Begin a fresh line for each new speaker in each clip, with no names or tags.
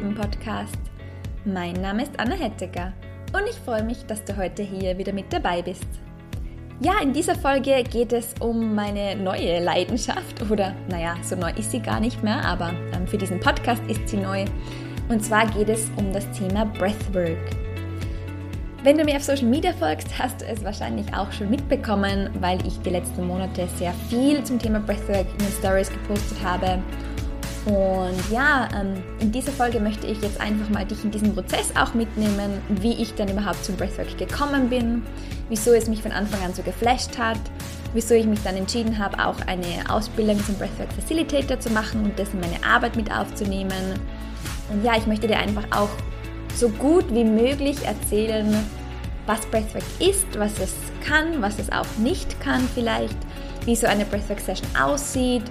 Leben Podcast. Mein Name ist Anna Hettecker und ich freue mich, dass du heute hier wieder mit dabei bist. Ja, in dieser Folge geht es um meine neue Leidenschaft oder naja, so neu ist sie gar nicht mehr, aber ähm, für diesen Podcast ist sie neu. Und zwar geht es um das Thema Breathwork. Wenn du mir auf Social Media folgst, hast du es wahrscheinlich auch schon mitbekommen, weil ich die letzten Monate sehr viel zum Thema Breathwork in den Stories gepostet habe. Und ja, ähm, in dieser Folge möchte ich jetzt einfach mal dich in diesen Prozess auch mitnehmen, wie ich dann überhaupt zum Breathwork gekommen bin, wieso es mich von Anfang an so geflasht hat, wieso ich mich dann entschieden habe, auch eine Ausbildung zum Breathwork Facilitator zu machen und das in meine Arbeit mit aufzunehmen. Und ja, ich möchte dir einfach auch so gut wie möglich erzählen, was Breathwork ist, was es kann, was es auch nicht kann vielleicht, wie so eine Breathwork-Session aussieht,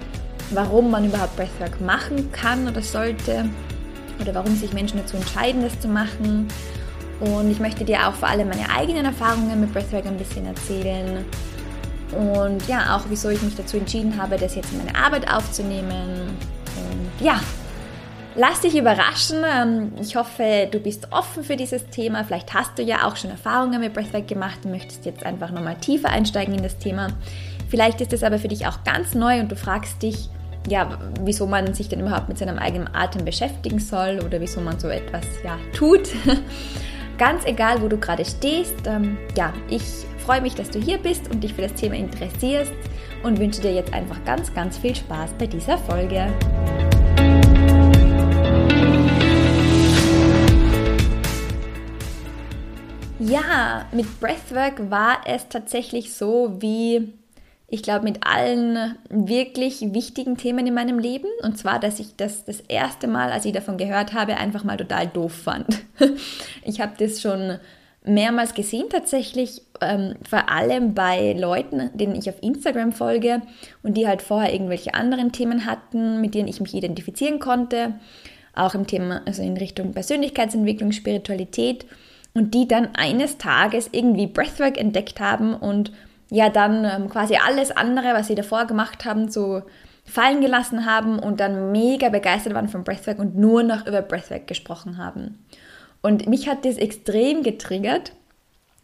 warum man überhaupt Breathwork machen kann oder sollte oder warum sich Menschen dazu entscheiden, das zu machen. Und ich möchte dir auch vor allem meine eigenen Erfahrungen mit Breathwork ein bisschen erzählen. Und ja, auch wieso ich mich dazu entschieden habe, das jetzt in meine Arbeit aufzunehmen. Und ja, Lass dich überraschen. Ähm, ich hoffe, du bist offen für dieses Thema. Vielleicht hast du ja auch schon Erfahrungen mit Breathwork gemacht und möchtest jetzt einfach nochmal tiefer einsteigen in das Thema. Vielleicht ist es aber für dich auch ganz neu und du fragst dich, ja, wieso man sich denn überhaupt mit seinem eigenen Atem beschäftigen soll oder wieso man so etwas ja, tut. Ganz egal, wo du gerade stehst. Ähm, ja, ich freue mich, dass du hier bist und dich für das Thema interessierst und wünsche dir jetzt einfach ganz, ganz viel Spaß bei dieser Folge. Ja, mit Breathwork war es tatsächlich so wie, ich glaube, mit allen wirklich wichtigen Themen in meinem Leben. Und zwar, dass ich das das erste Mal, als ich davon gehört habe, einfach mal total doof fand. Ich habe das schon mehrmals gesehen tatsächlich, ähm, vor allem bei Leuten, denen ich auf Instagram folge und die halt vorher irgendwelche anderen Themen hatten, mit denen ich mich identifizieren konnte, auch im Thema, also in Richtung Persönlichkeitsentwicklung, Spiritualität und die dann eines Tages irgendwie Breathwork entdeckt haben und ja dann ähm, quasi alles andere, was sie davor gemacht haben, so fallen gelassen haben und dann mega begeistert waren von Breathwork und nur noch über Breathwork gesprochen haben. Und mich hat das extrem getriggert.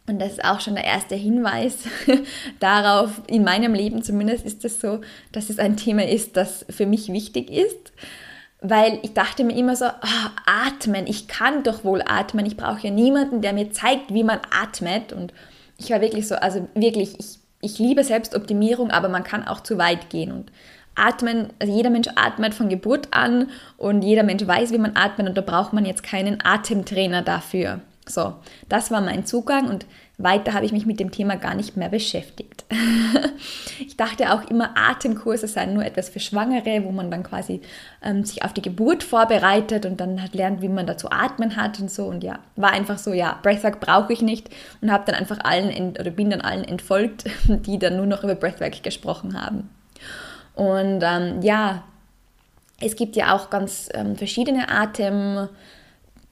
Und das ist auch schon der erste Hinweis darauf, in meinem Leben zumindest ist es das so, dass es ein Thema ist, das für mich wichtig ist weil ich dachte mir immer so, oh, atmen, ich kann doch wohl atmen, ich brauche ja niemanden, der mir zeigt, wie man atmet. Und ich war wirklich so, also wirklich, ich, ich liebe Selbstoptimierung, aber man kann auch zu weit gehen. Und atmen, also jeder Mensch atmet von Geburt an und jeder Mensch weiß, wie man atmet und da braucht man jetzt keinen Atemtrainer dafür. So, das war mein Zugang und weiter habe ich mich mit dem Thema gar nicht mehr beschäftigt. ich dachte auch immer, Atemkurse seien nur etwas für Schwangere, wo man dann quasi ähm, sich auf die Geburt vorbereitet und dann halt lernt, wie man da zu atmen hat und so. Und ja, war einfach so, ja, Breathwork brauche ich nicht und habe dann einfach allen oder bin dann allen entfolgt, die dann nur noch über Breathwork gesprochen haben. Und ähm, ja, es gibt ja auch ganz ähm, verschiedene Atem.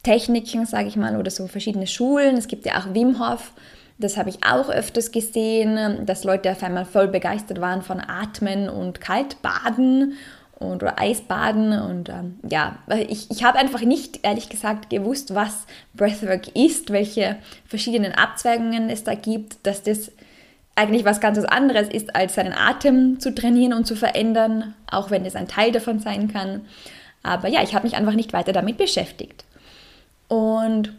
Techniken, sage ich mal, oder so verschiedene Schulen. Es gibt ja auch Wim Hof, das habe ich auch öfters gesehen, dass Leute auf einmal voll begeistert waren von Atmen und Kaltbaden und, oder Eisbaden. Und ähm, ja, ich, ich habe einfach nicht, ehrlich gesagt, gewusst, was Breathwork ist, welche verschiedenen Abzweigungen es da gibt, dass das eigentlich was ganz anderes ist, als seinen Atem zu trainieren und zu verändern, auch wenn es ein Teil davon sein kann. Aber ja, ich habe mich einfach nicht weiter damit beschäftigt. Und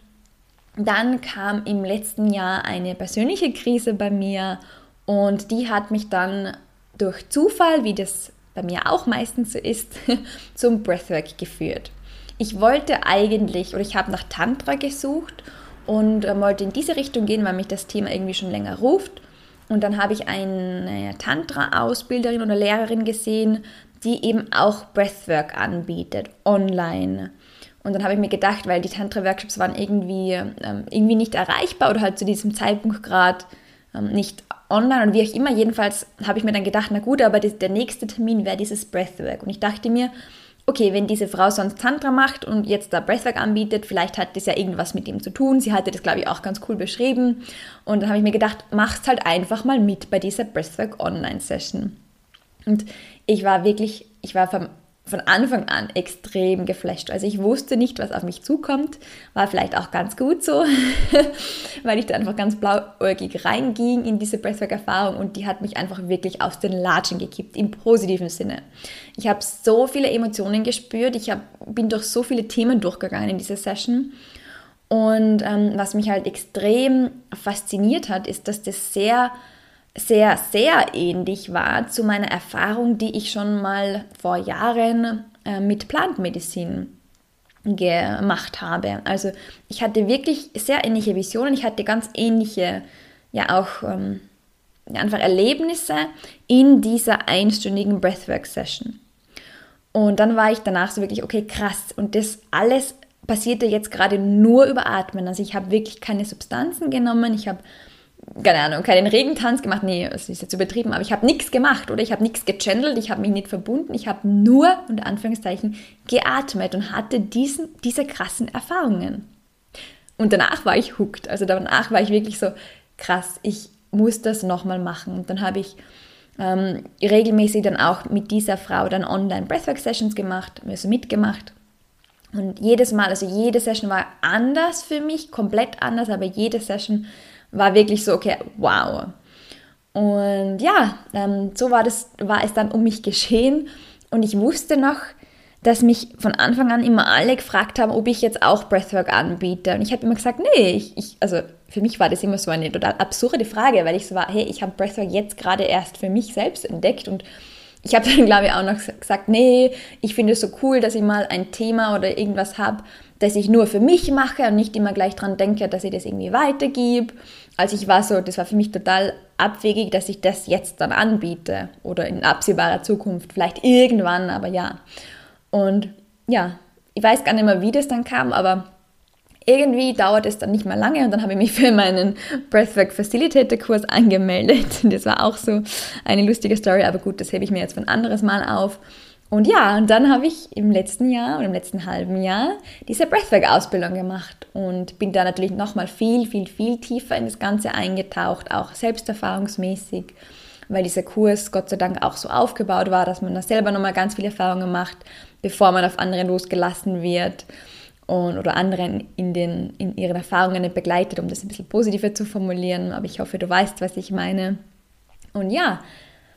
dann kam im letzten Jahr eine persönliche Krise bei mir und die hat mich dann durch Zufall, wie das bei mir auch meistens so ist, zum Breathwork geführt. Ich wollte eigentlich, oder ich habe nach Tantra gesucht und äh, wollte in diese Richtung gehen, weil mich das Thema irgendwie schon länger ruft. Und dann habe ich eine Tantra-Ausbilderin oder Lehrerin gesehen, die eben auch Breathwork anbietet, online. Und dann habe ich mir gedacht, weil die Tantra-Workshops waren irgendwie, ähm, irgendwie nicht erreichbar oder halt zu diesem Zeitpunkt gerade ähm, nicht online und wie auch immer. Jedenfalls habe ich mir dann gedacht, na gut, aber das, der nächste Termin wäre dieses Breathwork. Und ich dachte mir, okay, wenn diese Frau sonst Tantra macht und jetzt da Breathwork anbietet, vielleicht hat das ja irgendwas mit ihm zu tun. Sie hatte das, glaube ich, auch ganz cool beschrieben. Und dann habe ich mir gedacht, mach's halt einfach mal mit bei dieser Breathwork Online-Session. Und ich war wirklich, ich war vom von Anfang an extrem geflasht. Also ich wusste nicht, was auf mich zukommt. War vielleicht auch ganz gut so, weil ich da einfach ganz blauäugig reinging in diese Breathwork-Erfahrung und die hat mich einfach wirklich aus den Latschen gekippt, im positiven Sinne. Ich habe so viele Emotionen gespürt, ich hab, bin durch so viele Themen durchgegangen in dieser Session. Und ähm, was mich halt extrem fasziniert hat, ist, dass das sehr sehr, sehr ähnlich war zu meiner Erfahrung, die ich schon mal vor Jahren äh, mit Plantmedizin gemacht habe. Also ich hatte wirklich sehr ähnliche Visionen, ich hatte ganz ähnliche, ja auch ähm, einfach Erlebnisse in dieser einstündigen Breathwork-Session. Und dann war ich danach so wirklich, okay, krass. Und das alles passierte jetzt gerade nur über Atmen. Also ich habe wirklich keine Substanzen genommen, ich habe keine Ahnung, keinen Regentanz gemacht. Nee, das ist jetzt übertrieben, aber ich habe nichts gemacht oder ich habe nichts gechannelt, ich habe mich nicht verbunden, ich habe nur, unter Anführungszeichen, geatmet und hatte diesen, diese krassen Erfahrungen. Und danach war ich hooked. Also danach war ich wirklich so, krass, ich muss das nochmal machen. Und dann habe ich ähm, regelmäßig dann auch mit dieser Frau dann online Breathwork-Sessions gemacht, also mitgemacht. Und jedes Mal, also jede Session war anders für mich, komplett anders, aber jede Session war wirklich so, okay, wow. Und ja, ähm, so war, das, war es dann um mich geschehen. Und ich wusste noch, dass mich von Anfang an immer alle gefragt haben, ob ich jetzt auch Breathwork anbiete. Und ich habe immer gesagt, nee, ich, ich, also für mich war das immer so eine total absurde Frage, weil ich so war, hey, ich habe Breathwork jetzt gerade erst für mich selbst entdeckt und ich habe dann, glaube ich, auch noch gesagt, nee, ich finde es so cool, dass ich mal ein Thema oder irgendwas habe, das ich nur für mich mache und nicht immer gleich dran denke, dass ich das irgendwie weitergebe. Also ich war so, das war für mich total abwegig, dass ich das jetzt dann anbiete oder in absehbarer Zukunft, vielleicht irgendwann, aber ja. Und ja, ich weiß gar nicht mehr, wie das dann kam, aber irgendwie dauert es dann nicht mehr lange und dann habe ich mich für meinen Breathwork Facilitator Kurs angemeldet. Das war auch so eine lustige Story, aber gut, das hebe ich mir jetzt für ein anderes Mal auf. Und ja, und dann habe ich im letzten Jahr oder im letzten halben Jahr diese Breathwork-Ausbildung gemacht und bin da natürlich nochmal viel, viel, viel tiefer in das Ganze eingetaucht, auch selbsterfahrungsmäßig, weil dieser Kurs Gott sei Dank auch so aufgebaut war, dass man da selber nochmal ganz viele Erfahrungen macht, bevor man auf andere losgelassen wird und, oder anderen in, den, in ihren Erfahrungen begleitet, um das ein bisschen positiver zu formulieren. Aber ich hoffe, du weißt, was ich meine. Und ja,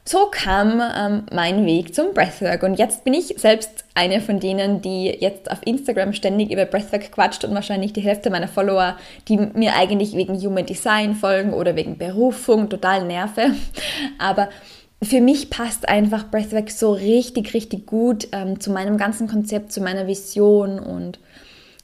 so kam ähm, mein Weg zum Breathwork. Und jetzt bin ich selbst eine von denen, die jetzt auf Instagram ständig über Breathwork quatscht und wahrscheinlich die Hälfte meiner Follower, die mir eigentlich wegen Human Design folgen oder wegen Berufung total nerve. Aber für mich passt einfach Breathwork so richtig, richtig gut ähm, zu meinem ganzen Konzept, zu meiner Vision und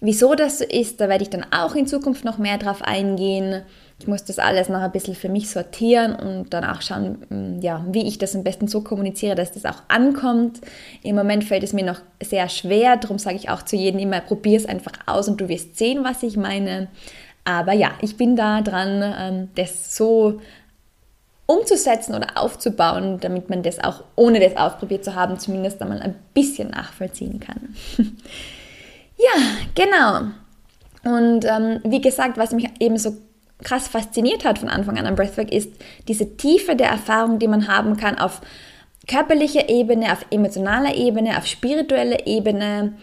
wieso das so ist, da werde ich dann auch in Zukunft noch mehr drauf eingehen. Ich muss das alles noch ein bisschen für mich sortieren und dann auch schauen, mm, ja, wie ich das am besten so kommuniziere, dass das auch ankommt. Im Moment fällt es mir noch sehr schwer, darum sage ich auch zu jedem immer, probier es einfach aus und du wirst sehen, was ich meine. Aber ja, ich bin da dran, ähm, das so umzusetzen oder aufzubauen, damit man das auch ohne das ausprobiert zu haben, zumindest einmal ein bisschen nachvollziehen kann. ja, genau. Und ähm, wie gesagt, was mich eben so krass fasziniert hat von Anfang an am Breathwork, ist diese Tiefe der Erfahrung, die man haben kann auf körperlicher Ebene, auf emotionaler Ebene, auf spiritueller Ebene,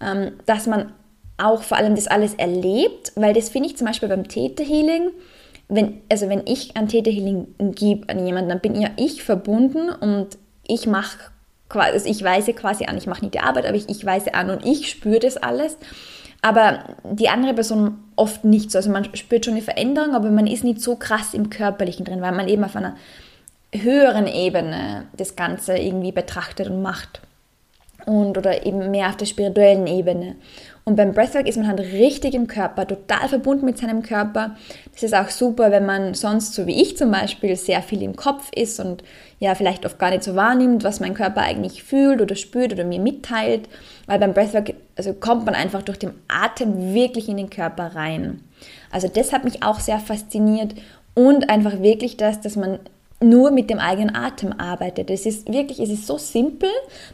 ähm, dass man auch vor allem das alles erlebt, weil das finde ich zum Beispiel beim Theta Healing, wenn, also wenn ich ein Theta Healing gebe an jemanden, dann bin ja ich verbunden und ich mache also ich weise quasi an, ich mache nicht die Arbeit, aber ich, ich weise an und ich spüre das alles. Aber die andere Person oft nicht so. Also man spürt schon eine Veränderung, aber man ist nicht so krass im Körperlichen drin, weil man eben auf einer höheren Ebene das Ganze irgendwie betrachtet und macht. Und oder eben mehr auf der spirituellen Ebene. Und beim Breathwork ist man halt richtig im Körper, total verbunden mit seinem Körper. Das ist auch super, wenn man sonst, so wie ich zum Beispiel, sehr viel im Kopf ist und ja, vielleicht oft gar nicht so wahrnimmt, was mein Körper eigentlich fühlt oder spürt oder mir mitteilt. Weil beim Breathwork also kommt man einfach durch den Atem wirklich in den Körper rein. Also das hat mich auch sehr fasziniert und einfach wirklich das, dass man nur mit dem eigenen Atem arbeitet. Es ist wirklich, es ist so simpel.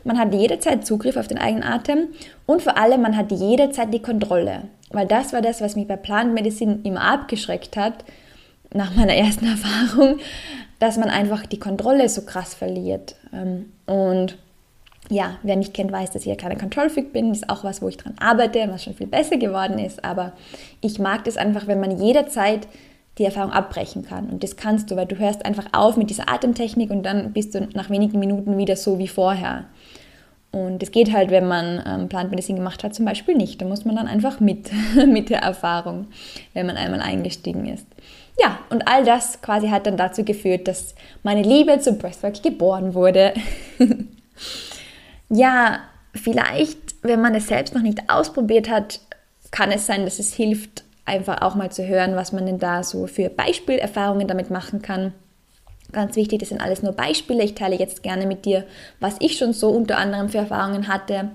Man hat jederzeit Zugriff auf den eigenen Atem und vor allem man hat jederzeit die Kontrolle. Weil das war das, was mich bei Plant Medicine immer abgeschreckt hat, nach meiner ersten Erfahrung, dass man einfach die Kontrolle so krass verliert. Ähm, und ja, wer mich kennt, weiß, dass ich ja kleiner Control-Freak bin. Das ist auch was, wo ich dran arbeite und was schon viel besser geworden ist. Aber ich mag das einfach, wenn man jederzeit die Erfahrung abbrechen kann. Und das kannst du, weil du hörst einfach auf mit dieser Atemtechnik und dann bist du nach wenigen Minuten wieder so wie vorher. Und es geht halt, wenn man ähm, Plant Medicine gemacht hat, zum Beispiel nicht. Da muss man dann einfach mit, mit der Erfahrung, wenn man einmal eingestiegen ist. Ja, und all das quasi hat dann dazu geführt, dass meine Liebe zu Breathwork geboren wurde. ja, vielleicht, wenn man es selbst noch nicht ausprobiert hat, kann es sein, dass es hilft, einfach auch mal zu hören, was man denn da so für Beispielerfahrungen damit machen kann. Ganz wichtig, das sind alles nur Beispiele. Ich teile jetzt gerne mit dir, was ich schon so unter anderem für Erfahrungen hatte.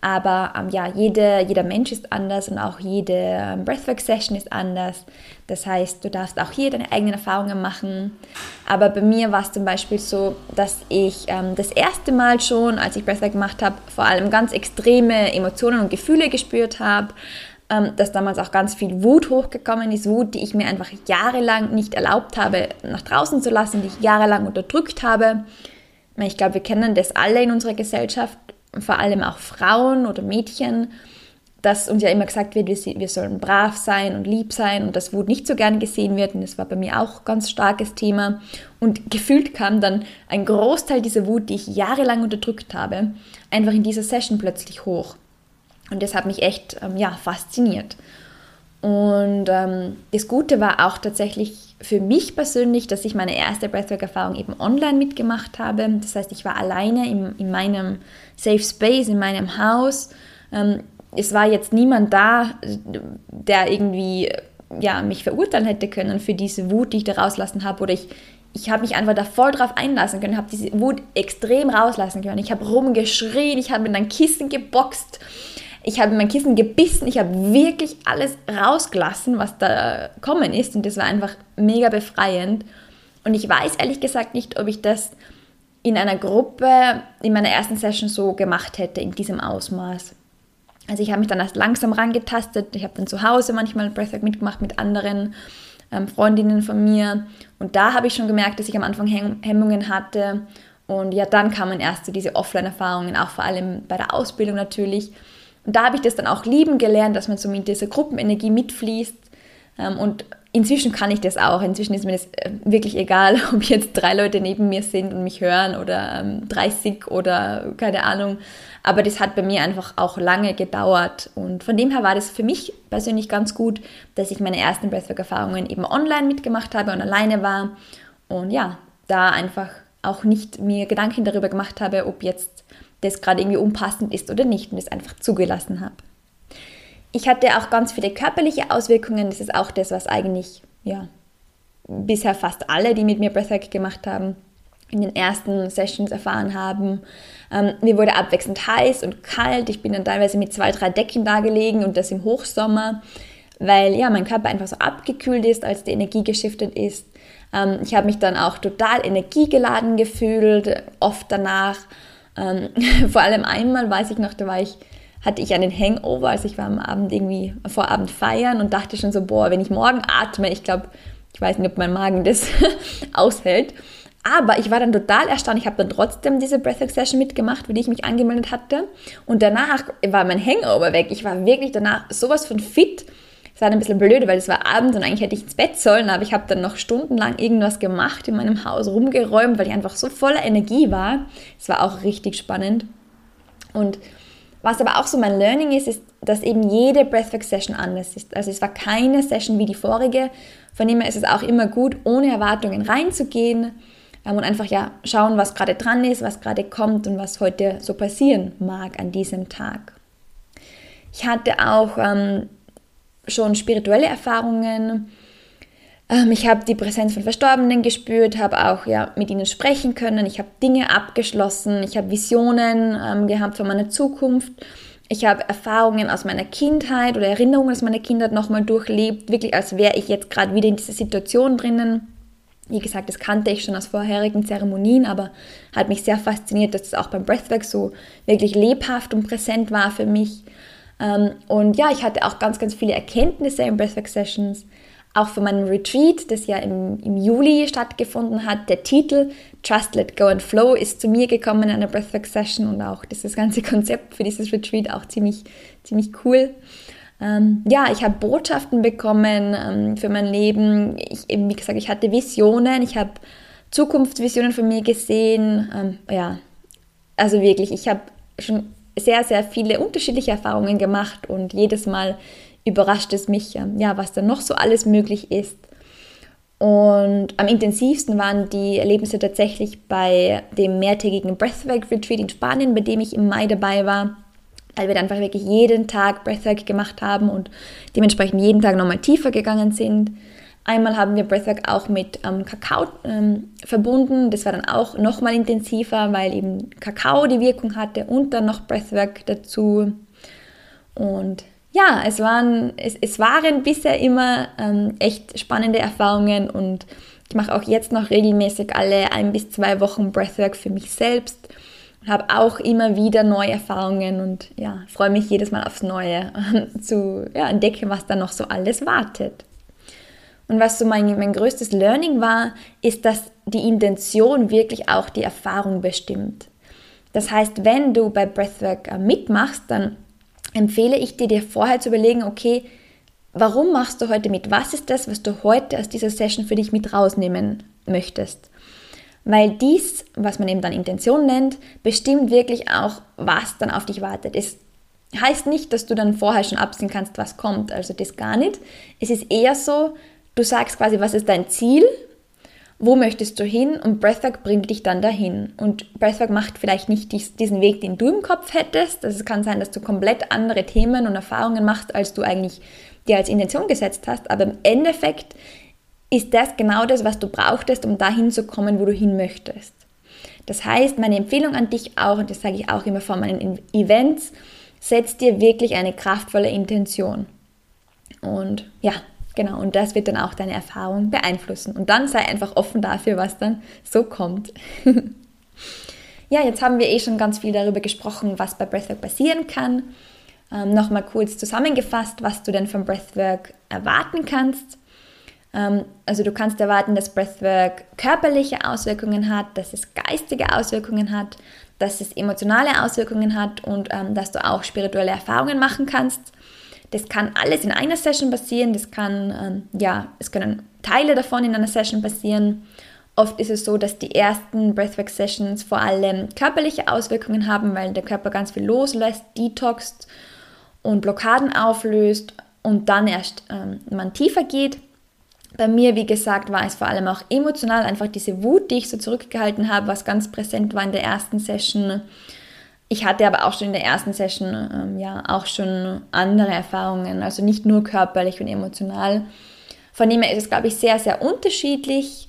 Aber ähm, ja, jede, jeder Mensch ist anders und auch jede ähm, Breathwork-Session ist anders. Das heißt, du darfst auch hier deine eigenen Erfahrungen machen. Aber bei mir war es zum Beispiel so, dass ich ähm, das erste Mal schon, als ich Breathwork gemacht habe, vor allem ganz extreme Emotionen und Gefühle gespürt habe ähm, dass damals auch ganz viel Wut hochgekommen ist, Wut, die ich mir einfach jahrelang nicht erlaubt habe, nach draußen zu lassen, die ich jahrelang unterdrückt habe. Ich glaube, wir kennen das alle in unserer Gesellschaft, vor allem auch Frauen oder Mädchen, dass uns ja immer gesagt wird, wir, sollen brav sein und lieb sein und dass Wut nicht so gern gesehen wird. Und das war bei mir auch ein ganz starkes Thema. Und gefühlt kam dann ein Großteil dieser Wut, die ich jahrelang unterdrückt habe, einfach in dieser Session plötzlich hoch. Und das hat mich echt ähm, ja, fasziniert. Und ähm, das Gute war auch tatsächlich für mich persönlich, dass ich meine erste Breathwork-Erfahrung eben online mitgemacht habe. Das heißt, ich war alleine in, in meinem Safe Space, in meinem Haus. Ähm, es war jetzt niemand da, der irgendwie ja, mich verurteilen hätte können für diese Wut, die ich da rauslassen habe. Oder ich, ich habe mich einfach da voll drauf einlassen können, habe diese Wut extrem rauslassen können. Ich habe rumgeschrien, ich habe mit einem Kissen geboxt ich habe mein Kissen gebissen, ich habe wirklich alles rausgelassen, was da kommen ist und das war einfach mega befreiend. Und ich weiß ehrlich gesagt nicht, ob ich das in einer Gruppe in meiner ersten Session so gemacht hätte, in diesem Ausmaß. Also ich habe mich dann erst langsam rangetastet. Ich habe dann zu Hause manchmal Breathwork mitgemacht mit anderen ähm, Freundinnen von mir. Und da habe ich schon gemerkt, dass ich am Anfang Hemmungen hatte. Und ja, dann kamen erst so diese Offline-Erfahrungen, auch vor allem bei der Ausbildung natürlich. Und da habe ich das dann auch lieben gelernt, dass man so mit dieser Gruppenenergie mitfließt. Ähm, und inzwischen kann ich das auch. Inzwischen ist mir das äh, wirklich egal, ob jetzt drei Leute neben mir sind und mich hören oder 30 ähm, oder keine Ahnung. Aber das hat bei mir einfach auch lange gedauert. Und von dem her war das für mich persönlich ganz gut, dass ich meine ersten Breathwork-Erfahrungen eben online mitgemacht habe und alleine war. Und ja, da einfach auch nicht mir Gedanken darüber gemacht habe, ob jetzt das gerade irgendwie unpassend ist oder nicht und es einfach zugelassen habe. Ich hatte auch ganz viele körperliche Auswirkungen. Das ist auch das, was eigentlich ja, bisher fast alle, die mit mir Breathwork gemacht haben, in den ersten Sessions erfahren haben. Ähm, mir wurde abwechselnd heiß und kalt. Ich bin dann teilweise mit zwei, drei Decken da gelegen und das im Hochsommer, weil ja mein Körper einfach so abgekühlt ist, als die Energie geschiftet ist. Ähm, ich habe mich dann auch total energiegeladen gefühlt, oft danach. Ähm, vor allem einmal weiß ich noch, da war ich, hatte ich einen Hangover, also ich war am Abend irgendwie vor Abend feiern und dachte schon so, boah, wenn ich morgen atme, ich glaube, ich weiß nicht, ob mein Magen das aushält. Aber ich war dann total erstaunt. Ich habe dann trotzdem diese Breathwork Session mitgemacht, für die ich mich angemeldet hatte. Und danach war mein Hangover weg. Ich war wirklich danach sowas von fit. Es war ein bisschen blöd, weil es war Abend und eigentlich hätte ich ins Bett sollen, aber ich habe dann noch stundenlang irgendwas gemacht in meinem Haus, rumgeräumt, weil ich einfach so voller Energie war. Es war auch richtig spannend. Und was aber auch so mein Learning ist, ist, dass eben jede Breathwork-Session anders ist. Also es war keine Session wie die vorige. Von dem her ist es auch immer gut, ohne Erwartungen reinzugehen ähm, und einfach ja schauen, was gerade dran ist, was gerade kommt und was heute so passieren mag an diesem Tag. Ich hatte auch ähm, schon spirituelle Erfahrungen. Ähm, ich habe die Präsenz von Verstorbenen gespürt, habe auch ja, mit ihnen sprechen können. Ich habe Dinge abgeschlossen. Ich habe Visionen ähm, gehabt von meiner Zukunft. Ich habe Erfahrungen aus meiner Kindheit oder Erinnerungen aus meiner Kindheit nochmal durchlebt, wirklich als wäre ich jetzt gerade wieder in dieser Situation drinnen. Wie gesagt, das kannte ich schon aus vorherigen Zeremonien, aber hat mich sehr fasziniert, dass es auch beim Breathwork so wirklich lebhaft und präsent war für mich. Ähm, und ja, ich hatte auch ganz, ganz viele Erkenntnisse in Breathwork Sessions, auch von meinem Retreat, das ja im, im Juli stattgefunden hat. Der Titel Trust, Let Go and Flow ist zu mir gekommen in einer Breathwork Session und auch das ganze Konzept für dieses Retreat auch ziemlich, ziemlich cool. Ähm, ja, ich habe Botschaften bekommen ähm, für mein Leben. Ich, eben, wie gesagt, ich hatte Visionen, ich habe Zukunftsvisionen von mir gesehen. Ähm, ja, also wirklich, ich habe schon sehr, sehr viele unterschiedliche Erfahrungen gemacht und jedes Mal überrascht es mich, ähm, ja, was da noch so alles möglich ist. Und am intensivsten waren die Erlebnisse tatsächlich bei dem mehrtägigen Breathwork Retreat in Spanien, bei dem ich im Mai dabei war, weil wir dann einfach wirklich jeden Tag Breathwork gemacht haben und dementsprechend jeden Tag nochmal tiefer gegangen sind. Einmal haben wir Breathwork auch mit ähm, Kakao ähm, verbunden. Das war dann auch nochmal intensiver, weil eben Kakao die Wirkung hatte und dann noch Breathwork dazu. Und ja, es waren, es, es waren bisher immer ähm, echt spannende Erfahrungen und ich mache auch jetzt noch regelmäßig alle ein bis zwei Wochen Breathwork für mich selbst und habe auch immer wieder neue Erfahrungen und ja, freue mich jedes Mal aufs Neue zu ja, entdecken, was da noch so alles wartet. Und was so mein, mein größtes Learning war, ist, dass die Intention wirklich auch die Erfahrung bestimmt. Das heißt, wenn du bei Breathwork äh, mitmachst, dann empfehle ich dir, dir vorher zu überlegen, okay, warum machst du heute mit? Was ist das, was du heute aus dieser Session für dich mit rausnehmen möchtest? Weil dies, was man eben dann Intention nennt, bestimmt wirklich auch, was dann auf dich wartet. Es heißt nicht, dass du dann vorher schon absehen kannst, was kommt. Also das gar nicht. Es ist eher so, du sagst quasi, was ist dein Ziel wo möchtest du hin und Breathwork bringt dich dann dahin. Und Breathwork macht vielleicht nicht diesen Weg, den du im Kopf hättest. Also es kann sein, dass du komplett andere Themen und Erfahrungen machst, als du eigentlich dir als Intention gesetzt hast. Aber im Endeffekt ist das genau das, was du brauchtest, um dahin zu kommen, wo du hin möchtest. Das heißt, meine Empfehlung an dich auch, und das sage ich auch immer vor meinen Events, setz dir wirklich eine kraftvolle Intention. Und ja, Genau, und das wird dann auch deine Erfahrung beeinflussen. Und dann sei einfach offen dafür, was dann so kommt. ja, jetzt haben wir eh schon ganz viel darüber gesprochen, was bei Breathwork passieren kann. Ähm, Nochmal kurz zusammengefasst, was du denn vom Breathwork erwarten kannst. Ähm, also du kannst erwarten, dass Breathwork körperliche Auswirkungen hat, dass es geistige Auswirkungen hat, dass es emotionale Auswirkungen hat und ähm, dass du auch spirituelle Erfahrungen machen kannst. Das kann alles in einer Session passieren, das kann, ähm, ja, es können Teile davon in einer Session passieren. Oft ist es so, dass die ersten Breathwork-Sessions vor allem körperliche Auswirkungen haben, weil der Körper ganz viel loslässt, detoxt und Blockaden auflöst und dann erst ähm, man tiefer geht. Bei mir, wie gesagt, war es vor allem auch emotional, einfach diese Wut, die ich so zurückgehalten habe, was ganz präsent war in der ersten Session ich hatte aber auch schon in der ersten Session ähm, ja auch schon andere Erfahrungen, also nicht nur körperlich und emotional. Von dem her ist es, glaube ich, sehr, sehr unterschiedlich.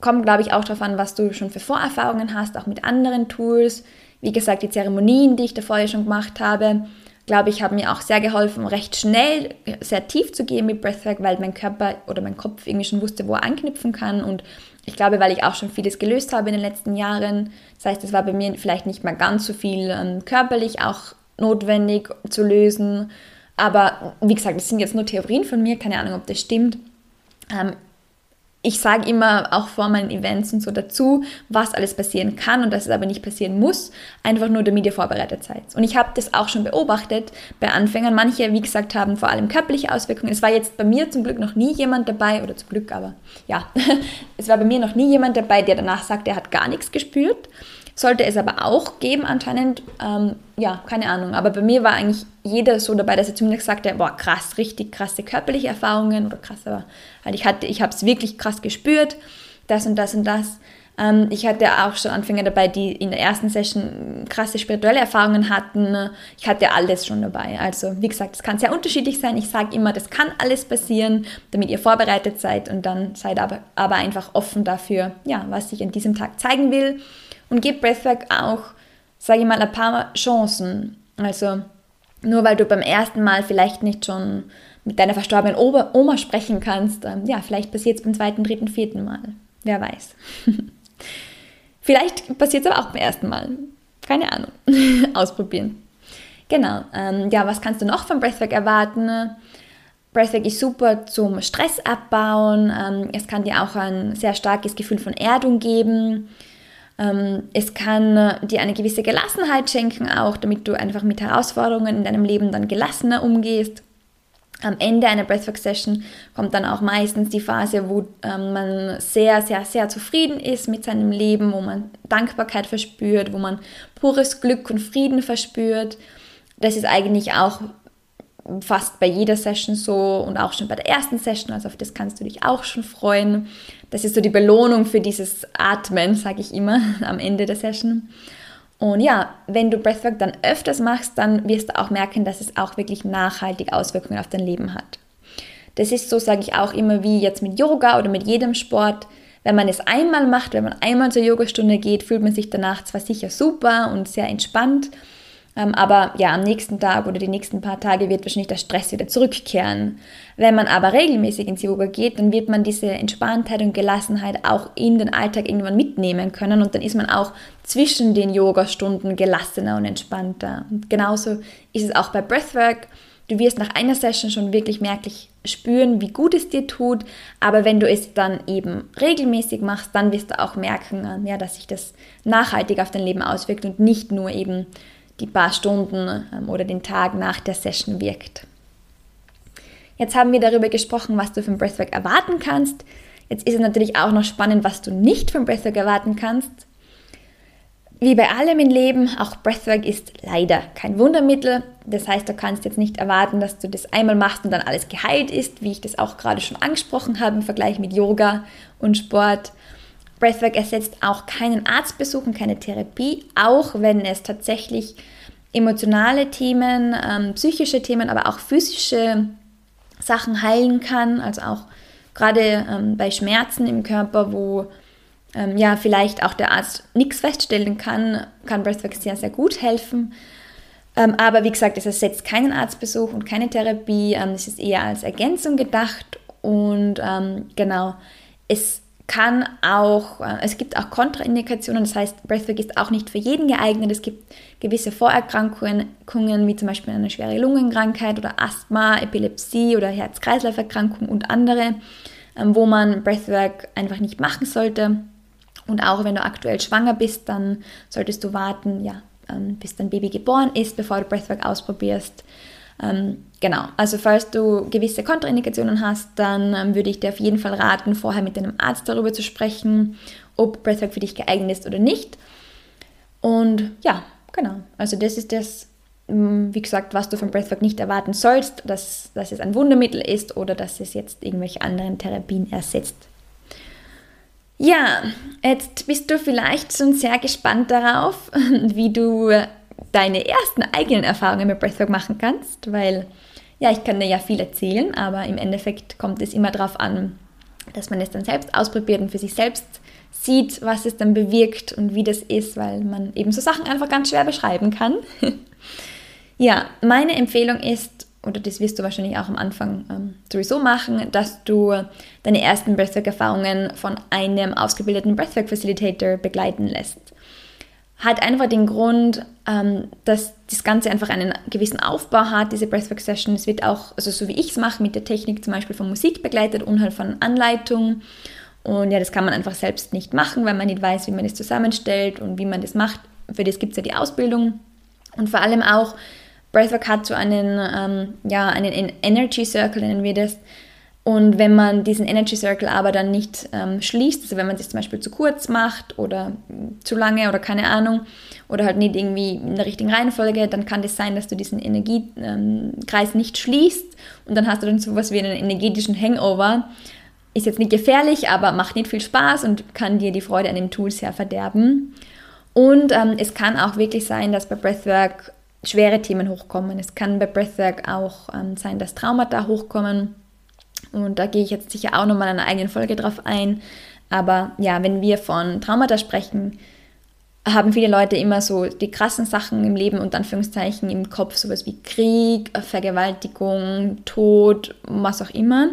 Kommt, glaube ich, auch darauf an, was du schon für Vorerfahrungen hast, auch mit anderen Tools. Wie gesagt, die Zeremonien, die ich davor ja schon gemacht habe, glaube ich, haben mir auch sehr geholfen, recht schnell sehr tief zu gehen mit Breathwork, weil mein Körper oder mein Kopf irgendwie schon wusste, wo er anknüpfen kann und ich glaube, weil ich auch schon vieles gelöst habe in den letzten Jahren. Das heißt, es war bei mir vielleicht nicht mal ganz so viel ähm, körperlich auch notwendig zu lösen. Aber wie gesagt, das sind jetzt nur Theorien von mir, keine Ahnung, ob das stimmt. Ähm, ich sage immer auch vor meinen Events und so dazu, was alles passieren kann und dass es aber nicht passieren muss, einfach nur damit ihr vorbereitet seid. Und ich habe das auch schon beobachtet bei Anfängern. Manche, wie gesagt, haben vor allem körperliche Auswirkungen. Es war jetzt bei mir zum Glück noch nie jemand dabei, oder zum Glück, aber ja, es war bei mir noch nie jemand dabei, der danach sagt, er hat gar nichts gespürt. Sollte es aber auch geben anscheinend, ähm, ja, keine Ahnung. Aber bei mir war eigentlich jeder so dabei, dass er zumindest sagte, boah, krass, richtig krasse körperliche Erfahrungen oder krass, aber halt ich ich habe es wirklich krass gespürt, das und das und das. Ähm, ich hatte auch schon Anfänger dabei, die in der ersten Session krasse spirituelle Erfahrungen hatten. Ich hatte alles schon dabei. Also wie gesagt, es kann sehr unterschiedlich sein. Ich sage immer, das kann alles passieren, damit ihr vorbereitet seid und dann seid aber, aber einfach offen dafür, ja, was ich an diesem Tag zeigen will und gib Breathwork auch, sage ich mal, ein paar Chancen. Also nur weil du beim ersten Mal vielleicht nicht schon mit deiner verstorbenen Oma sprechen kannst, ähm, ja, vielleicht passiert es beim zweiten, dritten, vierten Mal. Wer weiß. vielleicht passiert es aber auch beim ersten Mal. Keine Ahnung. Ausprobieren. Genau. Ähm, ja, was kannst du noch vom Breathwork erwarten? Breathwork ist super zum Stress abbauen. Ähm, es kann dir auch ein sehr starkes Gefühl von Erdung geben. Ähm, es kann dir eine gewisse Gelassenheit schenken, auch damit du einfach mit Herausforderungen in deinem Leben dann gelassener umgehst. Am Ende einer Breathwork-Session kommt dann auch meistens die Phase, wo ähm, man sehr, sehr, sehr zufrieden ist mit seinem Leben, wo man Dankbarkeit verspürt, wo man pures Glück und Frieden verspürt. Das ist eigentlich auch fast bei jeder Session so und auch schon bei der ersten Session, also auf das kannst du dich auch schon freuen. Das ist so die Belohnung für dieses Atmen, sage ich immer am Ende der Session. Und ja, wenn du Breathwork dann öfters machst, dann wirst du auch merken, dass es auch wirklich nachhaltig Auswirkungen auf dein Leben hat. Das ist so, sage ich auch immer, wie jetzt mit Yoga oder mit jedem Sport. Wenn man es einmal macht, wenn man einmal zur Yogastunde geht, fühlt man sich danach zwar sicher super und sehr entspannt, aber ja, am nächsten Tag oder die nächsten paar Tage wird wahrscheinlich der Stress wieder zurückkehren. Wenn man aber regelmäßig ins Yoga geht, dann wird man diese Entspanntheit und Gelassenheit auch in den Alltag irgendwann mitnehmen können und dann ist man auch zwischen den Yogastunden gelassener und entspannter. Und genauso ist es auch bei Breathwork. Du wirst nach einer Session schon wirklich merklich spüren, wie gut es dir tut, aber wenn du es dann eben regelmäßig machst, dann wirst du auch merken, äh, ja, dass sich das nachhaltig auf dein Leben auswirkt und nicht nur eben die paar Stunden ähm, oder den Tag nach der Session wirkt. Jetzt haben wir darüber gesprochen, was du vom Breathwork erwarten kannst. Jetzt ist es natürlich auch noch spannend, was du nicht vom Breathwork erwarten kannst. Wie bei allem im Leben, auch Breathwork ist leider kein Wundermittel. Das heißt, du kannst jetzt nicht erwarten, dass du das einmal machst und dann alles geheilt ist, wie ich das auch gerade schon angesprochen habe im Vergleich mit Yoga und Sport. Breathwork ersetzt auch keinen Arztbesuch und keine Therapie, auch wenn es tatsächlich emotionale Themen, ähm, psychische Themen, aber auch physische Sachen heilen kann. Also auch gerade ähm, bei Schmerzen im Körper, wo ähm, ja vielleicht auch der Arzt nichts feststellen kann, kann Breathwork sehr, sehr gut helfen. Ähm, aber wie gesagt, es ersetzt keinen Arztbesuch und keine Therapie. Ähm, es ist eher als Ergänzung gedacht und ähm, genau, es kann auch, äh, es gibt auch Kontraindikationen, das heißt, Breathwork ist auch nicht für jeden geeignet. Es gibt gewisse Vorerkrankungen, wie zum Beispiel eine schwere Lungenkrankheit oder Asthma, Epilepsie oder Herz-Kreislauf-Erkrankung und andere, ähm, wo man Breathwork einfach nicht machen sollte. Und auch wenn du aktuell schwanger bist, dann solltest du warten, ja, ähm, bis dein Baby geboren ist, bevor du Breathwork ausprobierst. Ähm, genau, also falls du gewisse Kontraindikationen hast, dann ähm, würde ich dir auf jeden Fall raten, vorher mit deinem Arzt darüber zu sprechen, ob Breathwork für dich geeignet ist oder nicht. Und ja, genau, also das ist das, ähm, wie gesagt, was du von Breathwork nicht erwarten sollst, dass, dass es ein Wundermittel ist oder dass es jetzt irgendwelche anderen Therapien ersetzt. Ja, jetzt bist du vielleicht schon sehr gespannt darauf, wie du deine ersten eigenen Erfahrungen mit Breathwork machen kannst, weil ja, ich kann dir ja viel erzählen, aber im Endeffekt kommt es immer darauf an, dass man es dann selbst ausprobiert und für sich selbst sieht, was es dann bewirkt und wie das ist, weil man eben so Sachen einfach ganz schwer beschreiben kann. ja, meine Empfehlung ist, oder das wirst du wahrscheinlich auch am Anfang ähm, sowieso machen, dass du deine ersten Breathwork-Erfahrungen von einem ausgebildeten Breathwork-Facilitator begleiten lässt hat einfach den Grund, ähm, dass das Ganze einfach einen gewissen Aufbau hat, diese Breathwork-Session. Es wird auch, also so wie ich es mache, mit der Technik zum Beispiel von Musik begleitet und halt von Anleitung. Und ja, das kann man einfach selbst nicht machen, weil man nicht weiß, wie man das zusammenstellt und wie man das macht. Für das gibt es ja die Ausbildung. Und vor allem auch, Breathwork hat so einen, ähm, ja, einen Energy Circle, nennen wir das. Und wenn man diesen Energy Circle aber dann nicht ähm, schließt, also wenn man es zum Beispiel zu kurz macht oder zu lange oder keine Ahnung, oder halt nicht irgendwie in der richtigen Reihenfolge, dann kann das sein, dass du diesen Energiekreis ähm, nicht schließt und dann hast du dann sowas wie einen energetischen Hangover. Ist jetzt nicht gefährlich, aber macht nicht viel Spaß und kann dir die Freude an dem Tool sehr verderben. Und ähm, es kann auch wirklich sein, dass bei Breathwork schwere Themen hochkommen. Es kann bei Breathwork auch ähm, sein, dass Traumata hochkommen und da gehe ich jetzt sicher auch nochmal in einer eigenen Folge drauf ein. Aber ja, wenn wir von Traumata sprechen, haben viele Leute immer so die krassen Sachen im Leben und Anführungszeichen im Kopf, sowas wie Krieg, Vergewaltigung, Tod, was auch immer.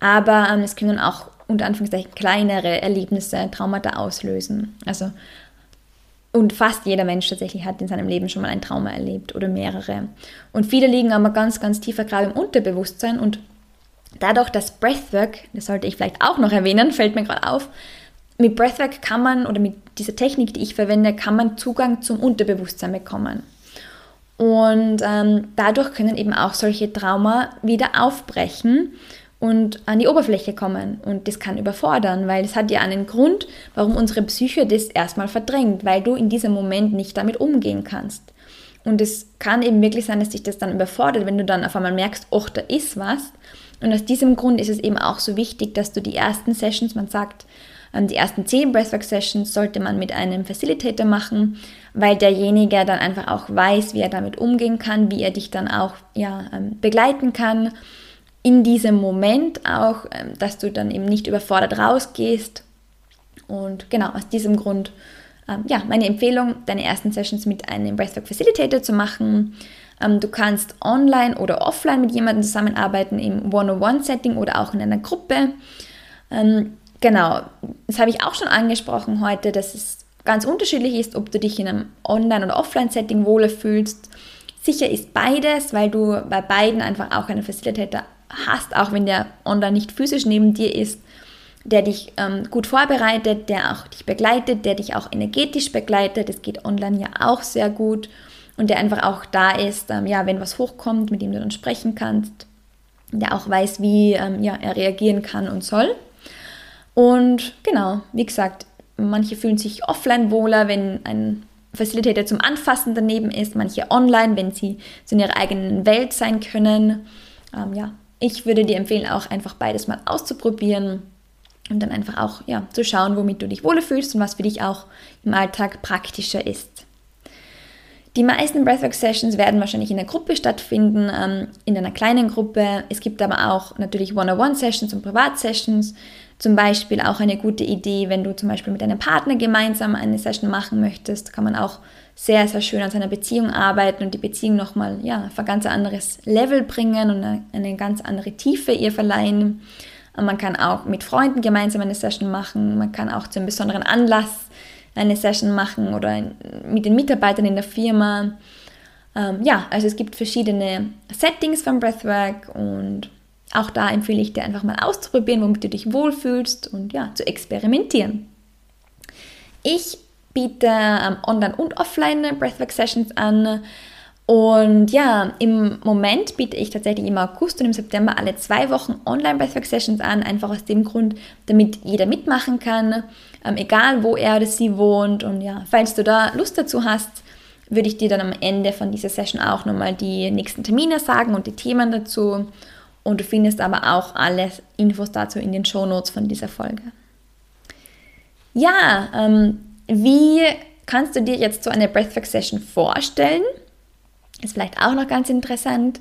Aber ähm, es können auch unter Anführungszeichen kleinere Erlebnisse Traumata auslösen. Also und fast jeder Mensch tatsächlich hat in seinem Leben schon mal ein Trauma erlebt oder mehrere. Und viele liegen aber ganz, ganz tief vergraben im Unterbewusstsein und dadurch, dass Breathwork, das sollte ich vielleicht auch noch erwähnen, fällt mir gerade auf, mit Breathwork kann man oder mit dieser Technik, die ich verwende, kann man Zugang zum Unterbewusstsein bekommen. Und ähm, dadurch können eben auch solche Trauma wieder aufbrechen und an die Oberfläche kommen. Und das kann überfordern, weil es hat ja einen Grund, warum unsere Psyche das erstmal verdrängt, weil du in diesem Moment nicht damit umgehen kannst. Und es kann eben wirklich sein, dass dich das dann überfordert, wenn du dann auf einmal merkst, oh, da ist was. Und aus diesem Grund ist es eben auch so wichtig, dass du die ersten Sessions, man sagt, ähm, die ersten zehn Breathwork-Sessions sollte man mit einem Facilitator machen, weil derjenige dann einfach auch weiß, wie er damit umgehen kann, wie er dich dann auch ja, ähm, begleiten kann. In diesem Moment auch, ähm, dass du dann eben nicht überfordert rausgehst. Und genau aus diesem Grund, ja, meine Empfehlung, deine ersten Sessions mit einem Breathwork Facilitator zu machen. Du kannst online oder offline mit jemandem zusammenarbeiten im One-on-One-Setting oder auch in einer Gruppe. Genau, das habe ich auch schon angesprochen heute, dass es ganz unterschiedlich ist, ob du dich in einem Online- oder Offline-Setting wohler fühlst. Sicher ist beides, weil du bei beiden einfach auch einen Facilitator hast, auch wenn der online nicht physisch neben dir ist, der dich ähm, gut vorbereitet, der auch dich begleitet, der dich auch energetisch begleitet. Das geht online ja auch sehr gut und der einfach auch da ist, ähm, ja, wenn was hochkommt, mit dem du dann sprechen kannst, der auch weiß, wie ähm, ja, er reagieren kann und soll. Und genau, wie gesagt, manche fühlen sich offline wohler, wenn ein Facilitator zum Anfassen daneben ist, manche online, wenn sie so in ihrer eigenen Welt sein können. Ähm, ja, ich würde dir empfehlen, auch einfach beides mal auszuprobieren und dann einfach auch ja, zu schauen, womit du dich wohler fühlst und was für dich auch im Alltag praktischer ist. Die meisten Breathwork-Sessions werden wahrscheinlich in der Gruppe stattfinden, ähm, in einer kleinen Gruppe. Es gibt aber auch natürlich One-on-One-Sessions und Privat-Sessions. Zum Beispiel auch eine gute Idee, wenn du zum Beispiel mit deinem Partner gemeinsam eine Session machen möchtest, kann man auch sehr, sehr schön an seiner Beziehung arbeiten und die Beziehung nochmal ja, auf ein ganz anderes Level bringen und eine, eine ganz andere Tiefe ihr verleihen. Und man kann auch mit Freunden gemeinsam eine Session machen, man kann auch zu einem besonderen Anlass eine Session machen oder mit den Mitarbeitern in der Firma. Ähm, ja, also es gibt verschiedene Settings von Breathwork und auch da empfehle ich dir einfach mal auszuprobieren, womit du dich wohlfühlst und ja, zu experimentieren. Ich biete ähm, Online- und Offline Breathwork-Sessions an. Und ja, im Moment biete ich tatsächlich im August und im September alle zwei Wochen Online-Breathwork-Sessions an, einfach aus dem Grund, damit jeder mitmachen kann, ähm, egal wo er oder sie wohnt. Und ja, falls du da Lust dazu hast, würde ich dir dann am Ende von dieser Session auch nochmal die nächsten Termine sagen und die Themen dazu. Und du findest aber auch alle Infos dazu in den Show Notes von dieser Folge. Ja, ähm, wie kannst du dir jetzt so eine Breathwork Session vorstellen? Ist vielleicht auch noch ganz interessant.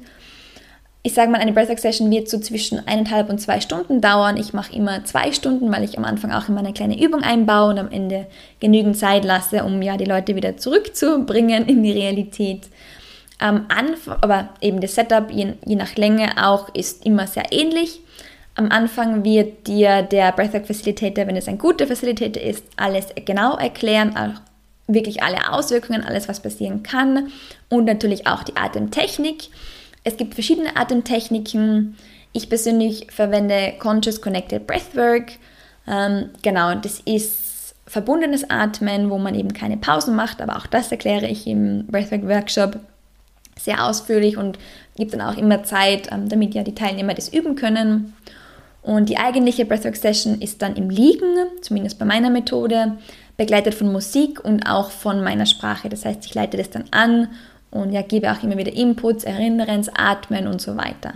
Ich sage mal, eine Breathwork Session wird so zwischen eineinhalb und zwei Stunden dauern. Ich mache immer zwei Stunden, weil ich am Anfang auch immer eine kleine Übung einbaue und am Ende genügend Zeit lasse, um ja die Leute wieder zurückzubringen in die Realität. Am Anfang, aber eben das Setup, je, je nach Länge auch, ist immer sehr ähnlich. Am Anfang wird dir der Breathwork Facilitator, wenn es ein guter Facilitator ist, alles genau erklären, auch wirklich alle Auswirkungen, alles, was passieren kann und natürlich auch die Atemtechnik. Es gibt verschiedene Atemtechniken. Ich persönlich verwende Conscious Connected Breathwork. Ähm, genau, das ist verbundenes Atmen, wo man eben keine Pausen macht, aber auch das erkläre ich im Breathwork Workshop sehr ausführlich und gibt dann auch immer Zeit, ähm, damit ja die Teilnehmer das üben können. Und die eigentliche Breathwork Session ist dann im Liegen, zumindest bei meiner Methode, begleitet von Musik und auch von meiner Sprache. Das heißt, ich leite das dann an und ja, gebe auch immer wieder Inputs, Erinnerens, Atmen und so weiter.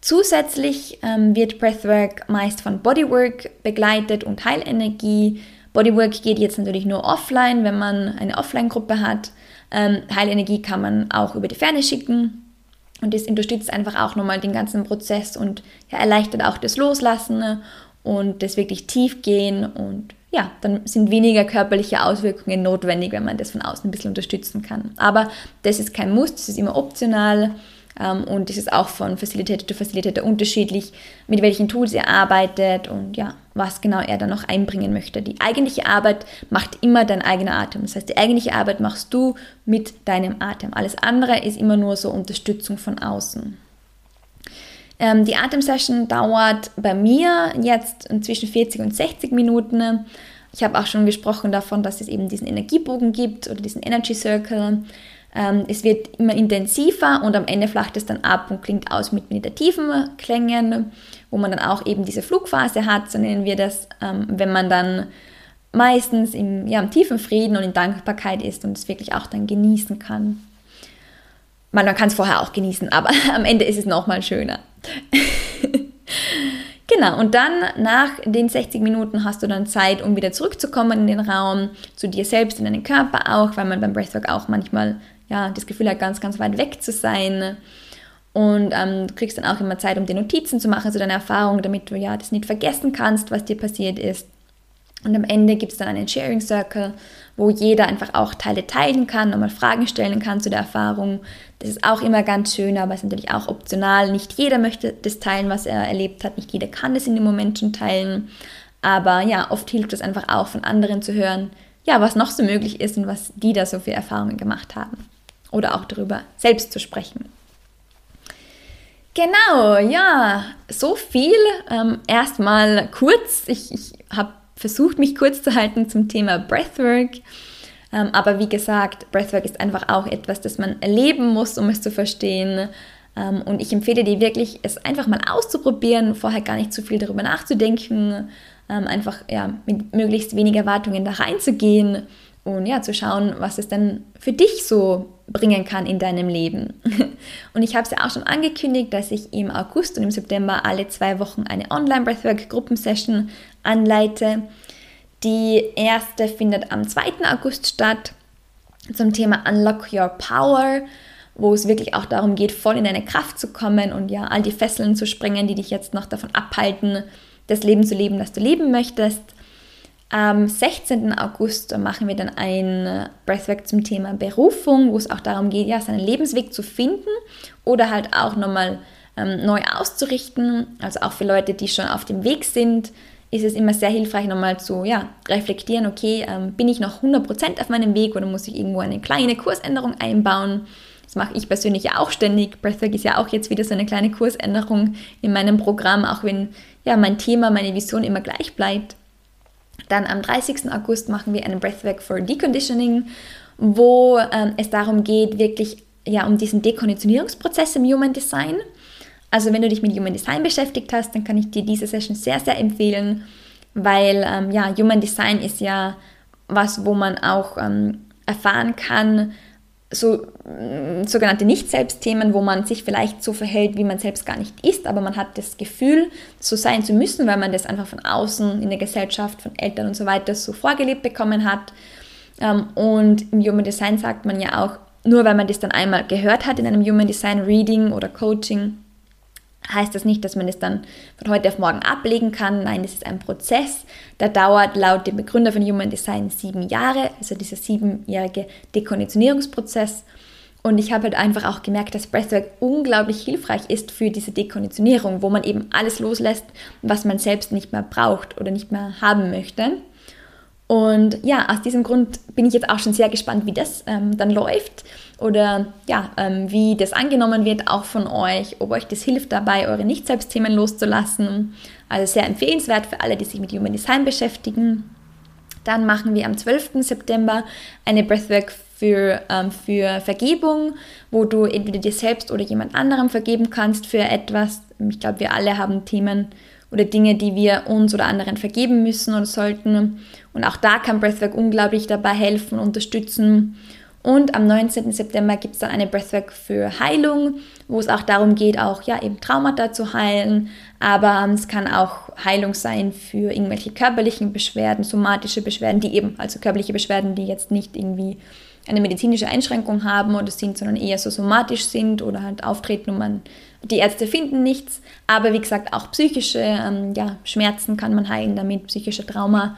Zusätzlich ähm, wird Breathwork meist von Bodywork begleitet und Heilenergie. Bodywork geht jetzt natürlich nur offline, wenn man eine Offline-Gruppe hat. Ähm, Heilenergie kann man auch über die Ferne schicken und das unterstützt einfach auch nochmal den ganzen Prozess und ja, erleichtert auch das Loslassen und das wirklich tief gehen und ja, dann sind weniger körperliche Auswirkungen notwendig, wenn man das von außen ein bisschen unterstützen kann. Aber das ist kein Muss, das ist immer optional. Ähm, und es ist auch von Facilitator zu Facilitator unterschiedlich, mit welchen Tools er arbeitet und ja, was genau er dann noch einbringen möchte. Die eigentliche Arbeit macht immer dein eigener Atem. Das heißt, die eigentliche Arbeit machst du mit deinem Atem. Alles andere ist immer nur so Unterstützung von außen. Ähm, die Atemsession dauert bei mir jetzt zwischen 40 und 60 Minuten. Ich habe auch schon gesprochen davon, dass es eben diesen Energiebogen gibt oder diesen Energy Circle. Ähm, es wird immer intensiver und am Ende flacht es dann ab und klingt aus mit meditativen Klängen, wo man dann auch eben diese Flugphase hat, so nennen wir das, ähm, wenn man dann meistens im, ja, im tiefen Frieden und in Dankbarkeit ist und es wirklich auch dann genießen kann. Man, man kann es vorher auch genießen, aber am Ende ist es nochmal schöner. genau, und dann nach den 60 Minuten hast du dann Zeit, um wieder zurückzukommen in den Raum, zu dir selbst, in deinen Körper auch, weil man beim Breathwork auch manchmal ja, das Gefühl hat, ganz, ganz weit weg zu sein. Und ähm, du kriegst dann auch immer Zeit, um dir Notizen zu machen zu deiner Erfahrung, damit du ja das nicht vergessen kannst, was dir passiert ist. Und am Ende gibt es dann einen Sharing Circle, wo jeder einfach auch Teile teilen kann, nochmal Fragen stellen kann zu der Erfahrung. Das ist auch immer ganz schön, aber es ist natürlich auch optional. Nicht jeder möchte das teilen, was er erlebt hat. Nicht jeder kann das in dem Moment schon teilen. Aber ja, oft hilft es einfach auch von anderen zu hören, ja, was noch so möglich ist und was die da so für Erfahrungen gemacht haben. Oder auch darüber selbst zu sprechen. Genau, ja, so viel. Ähm, erstmal kurz. Ich, ich habe versucht, mich kurz zu halten zum Thema Breathwork. Ähm, aber wie gesagt, Breathwork ist einfach auch etwas, das man erleben muss, um es zu verstehen. Ähm, und ich empfehle dir wirklich, es einfach mal auszuprobieren, vorher gar nicht zu viel darüber nachzudenken, ähm, einfach ja, mit möglichst wenigen Erwartungen da reinzugehen und ja, zu schauen, was es dann für dich so bringen kann in deinem Leben. Und ich habe es ja auch schon angekündigt, dass ich im August und im September alle zwei Wochen eine Online-Breathwork-Gruppensession anleite. Die erste findet am 2. August statt zum Thema Unlock Your Power, wo es wirklich auch darum geht, voll in deine Kraft zu kommen und ja, all die Fesseln zu sprengen, die dich jetzt noch davon abhalten, das Leben zu leben, das du leben möchtest. Am 16. August machen wir dann ein Breathwork zum Thema Berufung, wo es auch darum geht, ja, seinen Lebensweg zu finden oder halt auch nochmal ähm, neu auszurichten. Also auch für Leute, die schon auf dem Weg sind, ist es immer sehr hilfreich, nochmal zu ja, reflektieren, okay, ähm, bin ich noch 100% auf meinem Weg oder muss ich irgendwo eine kleine Kursänderung einbauen? Das mache ich persönlich ja auch ständig. Breathwork ist ja auch jetzt wieder so eine kleine Kursänderung in meinem Programm, auch wenn ja mein Thema, meine Vision immer gleich bleibt. Dann am 30. August machen wir einen Breathwork for Deconditioning, wo ähm, es darum geht, wirklich ja, um diesen Dekonditionierungsprozess im Human Design. Also wenn du dich mit Human Design beschäftigt hast, dann kann ich dir diese Session sehr, sehr empfehlen, weil ähm, ja, Human Design ist ja was, wo man auch ähm, erfahren kann, so mm, sogenannte Nicht-Selbst-Themen, wo man sich vielleicht so verhält, wie man selbst gar nicht ist, aber man hat das Gefühl, so sein zu müssen, weil man das einfach von außen in der Gesellschaft, von Eltern und so weiter so vorgelebt bekommen hat. Ähm, und im Human Design sagt man ja auch, nur weil man das dann einmal gehört hat in einem Human Design Reading oder Coaching, heißt das nicht, dass man es dann von heute auf morgen ablegen kann. Nein, es ist ein Prozess, der dauert laut dem Begründer von Human Design sieben Jahre, also dieser siebenjährige Dekonditionierungsprozess. Und ich habe halt einfach auch gemerkt, dass Breathwork unglaublich hilfreich ist für diese Dekonditionierung, wo man eben alles loslässt, was man selbst nicht mehr braucht oder nicht mehr haben möchte. Und ja, aus diesem Grund bin ich jetzt auch schon sehr gespannt, wie das ähm, dann läuft oder ja, ähm, wie das angenommen wird, auch von euch, ob euch das hilft dabei, eure Nicht-Selbst-Themen loszulassen. Also sehr empfehlenswert für alle, die sich mit Human Design beschäftigen. Dann machen wir am 12. September eine Breathwork für, ähm, für Vergebung, wo du entweder dir selbst oder jemand anderem vergeben kannst für etwas. Ich glaube, wir alle haben Themen oder Dinge, die wir uns oder anderen vergeben müssen oder sollten. Und auch da kann Breathwork unglaublich dabei helfen, unterstützen. Und am 19. September gibt es dann eine Breathwork für Heilung, wo es auch darum geht, auch ja eben Traumata zu heilen, aber es kann auch Heilung sein für irgendwelche körperlichen Beschwerden, somatische Beschwerden, die eben, also körperliche Beschwerden, die jetzt nicht irgendwie eine medizinische Einschränkung haben oder sind, sondern eher so somatisch sind oder halt auftreten und man, die Ärzte finden nichts. Aber wie gesagt, auch psychische ähm, ja, Schmerzen kann man heilen damit, psychische Trauma.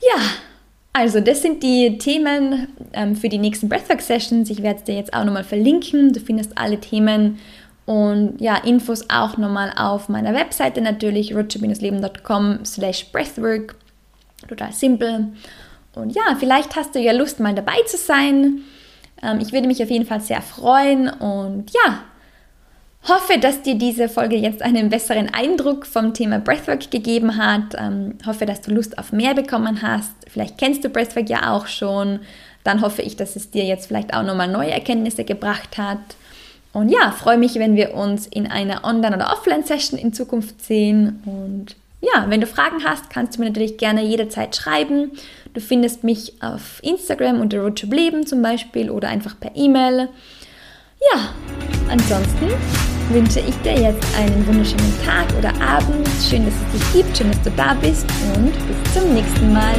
Ja, also das sind die Themen ähm, für die nächsten Breathwork-Sessions. Ich werde es dir jetzt auch nochmal verlinken. Du findest alle Themen und ja, Infos auch nochmal auf meiner Webseite natürlich, roger-leben.com slash breathwork. Total simpel. Und ja, vielleicht hast du ja Lust, mal dabei zu sein. Ähm, ich würde mich auf jeden Fall sehr freuen. Und ja, Hoffe, dass dir diese Folge jetzt einen besseren Eindruck vom Thema Breathwork gegeben hat. Ähm, hoffe, dass du Lust auf mehr bekommen hast. Vielleicht kennst du Breathwork ja auch schon. Dann hoffe ich, dass es dir jetzt vielleicht auch nochmal neue Erkenntnisse gebracht hat. Und ja, freue mich, wenn wir uns in einer Online- oder Offline-Session in Zukunft sehen. Und ja, wenn du Fragen hast, kannst du mir natürlich gerne jederzeit schreiben. Du findest mich auf Instagram unter Road Leben zum Beispiel oder einfach per E-Mail. Ja, ansonsten wünsche ich dir jetzt einen wunderschönen Tag oder Abend. Schön, dass es dich gibt, schön, dass du da bist und bis zum nächsten Mal.